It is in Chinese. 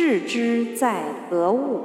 致之在格物。